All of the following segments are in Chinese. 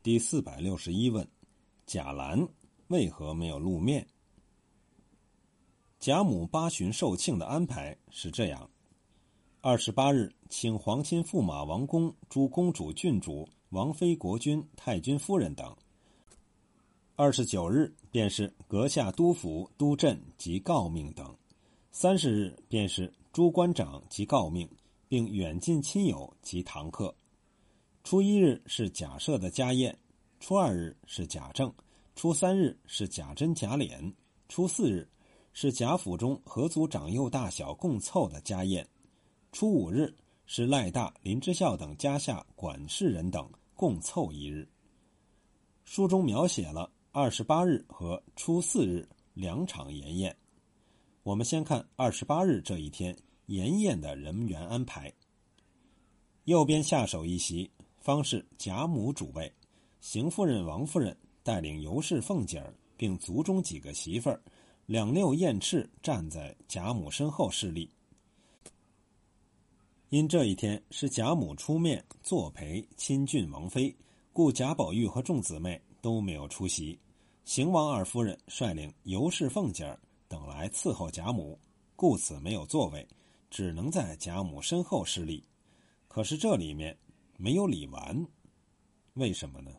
第四百六十一问：贾兰为何没有露面？贾母八旬受庆的安排是这样：二十八日，请皇亲驸马、王公、诸公主、郡主、王妃、国君、太君夫人等；二十九日，便是阁下、督府、督镇及诰命等；三十日，便是诸官长及诰命，并远近亲友及堂客。初一日是贾赦的家宴，初二日是贾政，初三日是贾珍、贾琏，初四日是贾府中合族长幼大小共凑的家宴，初五日是赖大、林之孝等家下管事人等共凑一日。书中描写了二十八日和初四日两场筵宴。我们先看二十八日这一天筵宴的人员安排。右边下手一席。方是贾母主位，邢夫人、王夫人带领尤氏、凤姐儿，并族中几个媳妇儿，两六燕翅站在贾母身后侍立。因这一天是贾母出面作陪亲郡王妃，故贾宝玉和众姊妹都没有出席。邢王二夫人率领尤氏、凤姐儿等来伺候贾母，故此没有座位，只能在贾母身后侍立。可是这里面。没有李纨，为什么呢？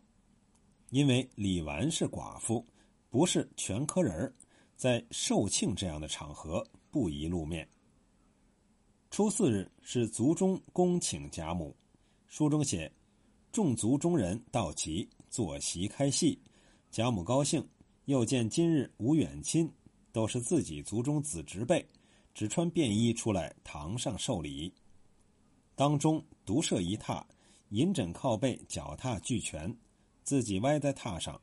因为李纨是寡妇，不是全科人在寿庆这样的场合不宜露面。初四日是族中恭请贾母，书中写，众族中人到齐坐席开戏，贾母高兴，又见今日无远亲，都是自己族中子侄辈，只穿便衣出来堂上受礼，当中独设一榻。银枕靠背，脚踏俱全，自己歪在榻上，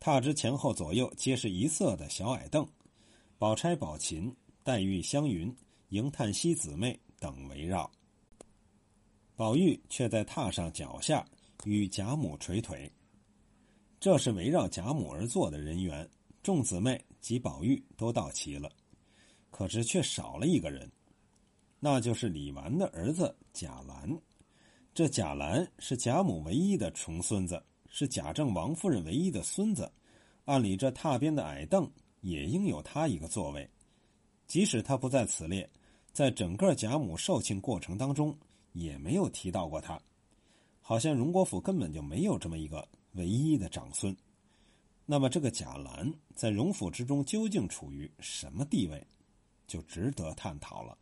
榻之前后左右皆是一色的小矮凳。宝钗、宝琴、黛玉、湘云、迎叹息姊妹等围绕。宝玉却在榻上脚下与贾母捶腿。这是围绕贾母而坐的人员，众姊妹及宝玉都到齐了，可是却少了一个人，那就是李纨的儿子贾兰。这贾兰是贾母唯一的重孙子，是贾政王夫人唯一的孙子。按理这榻边的矮凳也应有他一个座位，即使他不在此列，在整个贾母寿庆过程当中也没有提到过他，好像荣国府根本就没有这么一个唯一的长孙。那么这个贾兰在荣府之中究竟处于什么地位，就值得探讨了。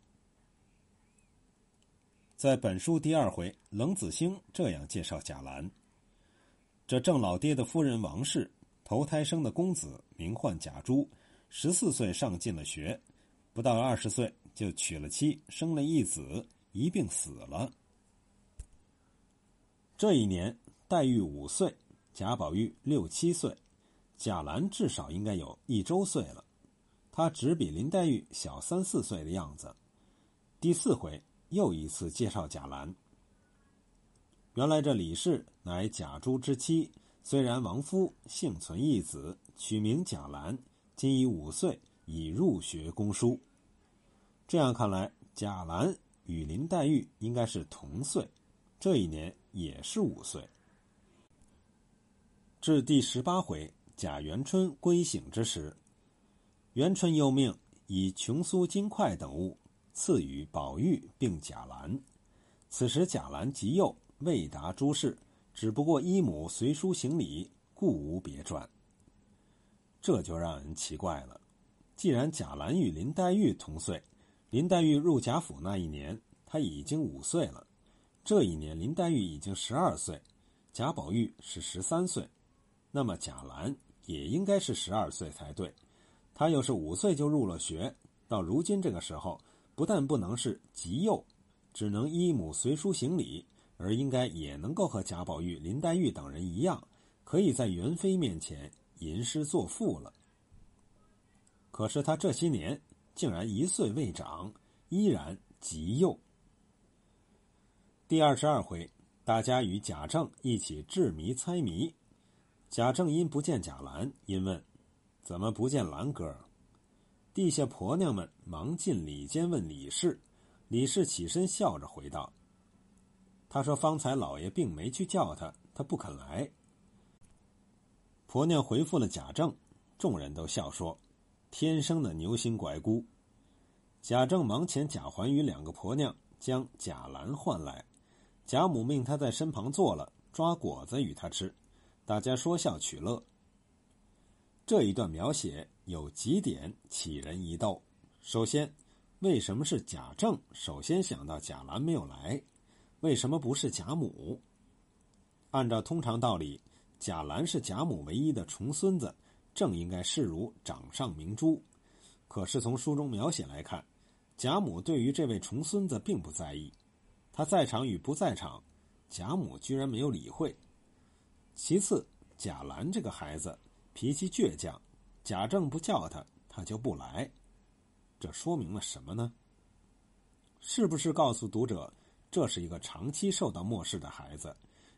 在本书第二回，冷子兴这样介绍贾兰：这郑老爹的夫人王氏，头胎生的公子名唤贾珠，十四岁上进了学，不到二十岁就娶了妻，生了一子，一并死了。这一年，黛玉五岁，贾宝玉六七岁，贾兰至少应该有一周岁了，他只比林黛玉小三四岁的样子。第四回。又一次介绍贾兰。原来这李氏乃贾珠之妻，虽然亡夫，幸存一子，取名贾兰，今已五岁，已入学宫书。这样看来，贾兰与林黛玉应该是同岁，这一年也是五岁。至第十八回，贾元春归省之时，元春又命以琼酥金块等物。赐予宝玉并贾兰，此时贾兰极幼，未达诸事，只不过依母随书行礼，故无别传。这就让人奇怪了。既然贾兰与林黛玉同岁，林黛玉入贾府那一年，她已经五岁了。这一年，林黛玉已经十二岁，贾宝玉是十三岁，那么贾兰也应该是十二岁才对。他又是五岁就入了学，到如今这个时候。不但不能是极幼，只能依母随书行礼，而应该也能够和贾宝玉、林黛玉等人一样，可以在元妃面前吟诗作赋了。可是他这些年竟然一岁未长，依然极幼。第二十二回，大家与贾政一起智谜猜谜，贾政因不见贾兰，因问：“怎么不见兰哥？”地下婆娘们忙进里间问李氏，李氏起身笑着回道：“他说方才老爷并没去叫他，他不肯来。”婆娘回复了贾政，众人都笑说：“天生的牛心拐箍。”贾政忙遣贾环与两个婆娘将贾兰唤来，贾母命他在身旁坐了，抓果子与他吃，大家说笑取乐。这一段描写有几点启人疑窦。首先，为什么是贾政首先想到贾兰没有来？为什么不是贾母？按照通常道理。贾兰是贾母唯一的重孙子，正应该视如掌上明珠。可是从书中描写来看，贾母对于这位重孙子并不在意，他在场与不在场，贾母居然没有理会。其次，贾兰这个孩子脾气倔强，贾政不叫他，他就不来，这说明了什么呢？是不是告诉读者，这是一个长期受到漠视的孩子，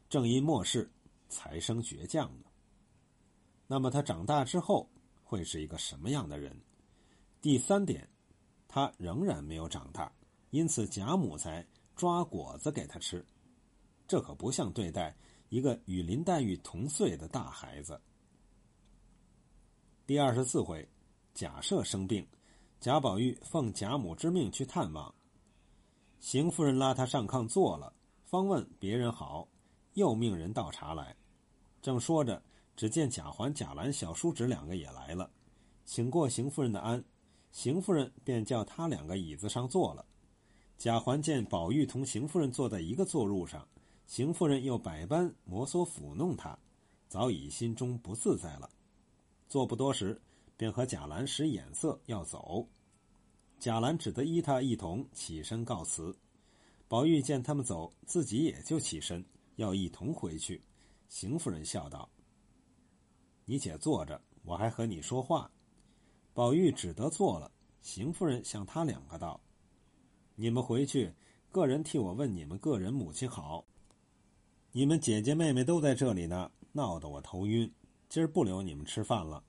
正因漠视。才生倔强呢。那么他长大之后会是一个什么样的人？第三点，他仍然没有长大，因此贾母才抓果子给他吃。这可不像对待一个与林黛玉同岁的大孩子。第二十四回，贾赦生病，贾宝玉奉贾母之命去探望。邢夫人拉他上炕坐了，方问别人好，又命人倒茶来。正说着，只见贾环、贾兰、小叔侄两个也来了，请过邢夫人的安，邢夫人便叫他两个椅子上坐了。贾环见宝玉同邢夫人坐在一个坐褥上，邢夫人又百般摩挲抚弄他，早已心中不自在了。坐不多时，便和贾兰使眼色要走，贾兰只得依他一同起身告辞。宝玉见他们走，自己也就起身要一同回去。邢夫人笑道：“你且坐着，我还和你说话。”宝玉只得坐了。邢夫人向他两个道：“你们回去，个人替我问你们个人母亲好。你们姐姐妹妹都在这里呢，闹得我头晕，今儿不留你们吃饭了。”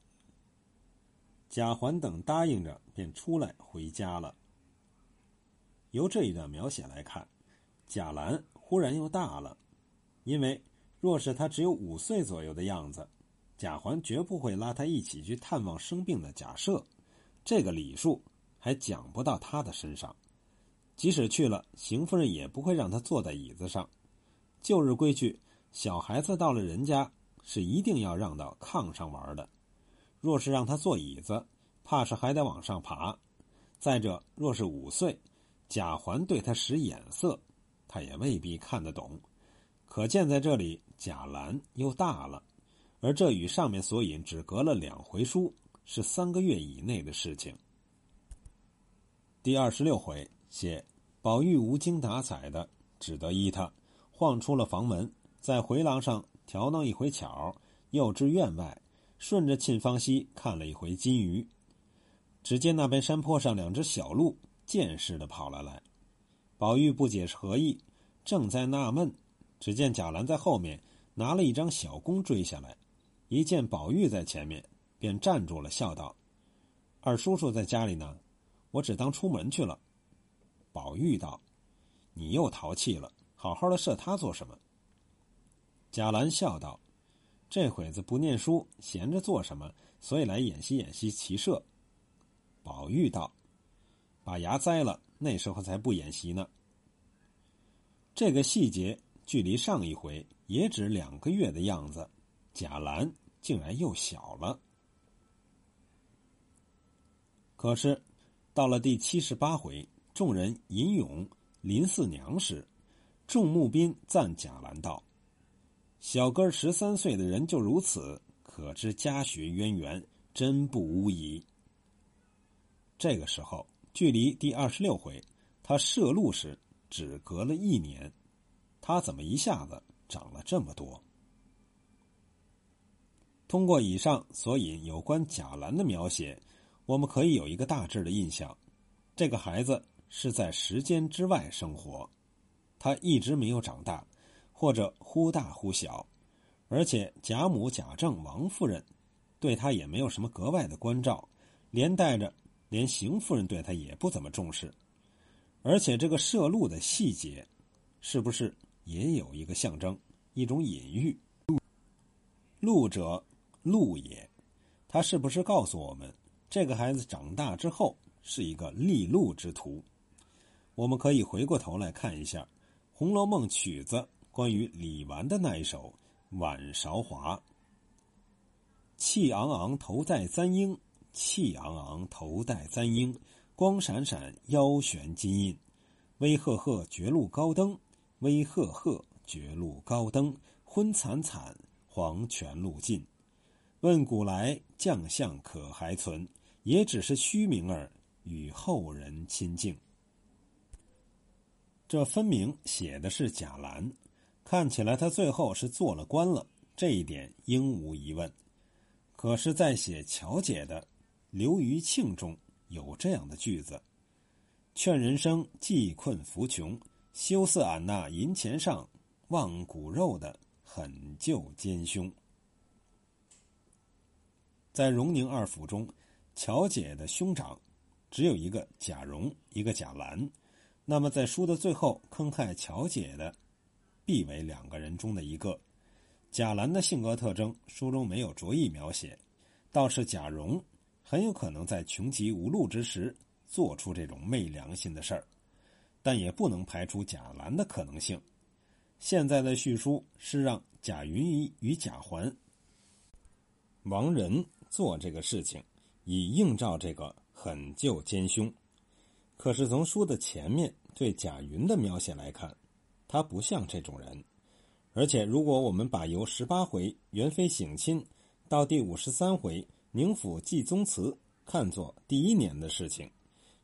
贾环等答应着，便出来回家了。由这一段描写来看，贾兰忽然又大了，因为。若是他只有五岁左右的样子，贾环绝不会拉他一起去探望生病的贾赦，这个礼数还讲不到他的身上。即使去了，邢夫人也不会让他坐在椅子上。旧日规矩，小孩子到了人家是一定要让到炕上玩的。若是让他坐椅子，怕是还得往上爬。再者，若是五岁，贾环对他使眼色，他也未必看得懂。可见在这里。贾兰又大了，而这与上面所引只隔了两回书，是三个月以内的事情。第二十六回写宝玉无精打采的，只得依他晃出了房门，在回廊上调弄一回巧，又至院外，顺着沁芳溪看了一回金鱼。只见那边山坡上两只小鹿见似的跑了来，宝玉不解是何意，正在纳闷，只见贾兰在后面。拿了一张小弓追下来，一见宝玉在前面，便站住了，笑道：“二叔叔在家里呢，我只当出门去了。”宝玉道：“你又淘气了，好好的射他做什么？”贾兰笑道：“这会子不念书，闲着做什么？所以来演习演习骑射。”宝玉道：“把牙栽了，那时候才不演习呢。”这个细节距离上一回。也只两个月的样子，贾兰竟然又小了。可是，到了第七十八回，众人吟咏林四娘时，众募宾赞贾兰道：“小哥十三岁的人就如此，可知家学渊源，真不无疑。”这个时候，距离第二十六回他射鹿时只隔了一年，他怎么一下子？长了这么多。通过以上所引有关贾兰的描写，我们可以有一个大致的印象：这个孩子是在时间之外生活，他一直没有长大，或者忽大忽小，而且贾母、贾政、王夫人对他也没有什么格外的关照，连带着连邢夫人对他也不怎么重视。而且这个摄录的细节，是不是？也有一个象征，一种隐喻。路者，路也。他是不是告诉我们，这个孩子长大之后是一个利禄之徒？我们可以回过头来看一下《红楼梦》曲子关于李纨的那一首《晚韶华》：“气昂昂头戴簪缨，气昂昂头戴簪缨，光闪闪腰悬金印。威赫赫绝路高登，威赫赫绝路高登，昏惨惨黄泉路尽。问古来将相可还存？也只是虚名儿，与后人亲近。”这分明写的是贾兰，看起来他最后是做了官了，这一点应无疑问。可是，在写乔姐的《刘余庆》中有这样的句子。劝人生济困扶穷，休似俺那银钱上望骨肉的狠救奸凶。在荣宁二府中，乔姐的兄长只有一个贾蓉，一个贾兰。那么，在书的最后，坑害乔姐的，必为两个人中的一个。贾兰的性格特征，书中没有着意描写，倒是贾蓉很有可能在穷极无路之时。做出这种昧良心的事儿，但也不能排除贾兰的可能性。现在的叙述是让贾云仪与贾环、王仁做这个事情，以映照这个狠救奸凶。可是从书的前面对贾云的描写来看，他不像这种人。而且，如果我们把由十八回元妃省亲到第五十三回宁府祭宗祠看作第一年的事情。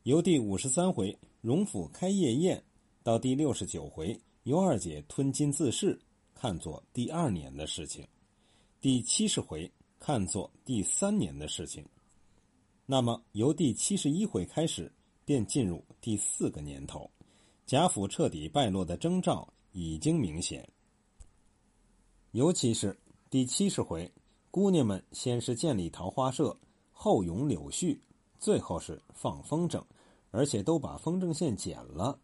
由第五十三回荣府开夜宴到第六十九回尤二姐吞金自噬，看作第二年的事情；第七十回看作第三年的事情。那么由第七十一回开始，便进入第四个年头，贾府彻底败落的征兆已经明显。尤其是第七十回，姑娘们先是建立桃花社，后咏柳絮，最后是放风筝。而且都把风筝线剪了，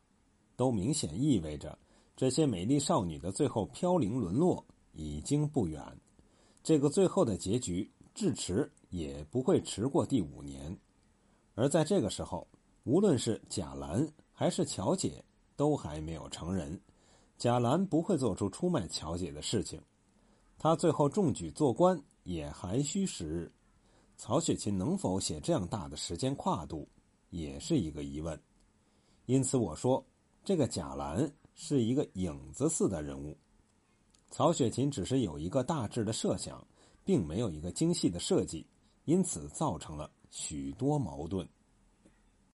都明显意味着这些美丽少女的最后飘零沦落已经不远。这个最后的结局，至迟也不会迟过第五年。而在这个时候，无论是贾兰还是乔姐，都还没有成人。贾兰不会做出出卖乔姐的事情，他最后中举做官也还需时日。曹雪芹能否写这样大的时间跨度？也是一个疑问，因此我说，这个贾兰是一个影子似的人物。曹雪芹只是有一个大致的设想，并没有一个精细的设计，因此造成了许多矛盾。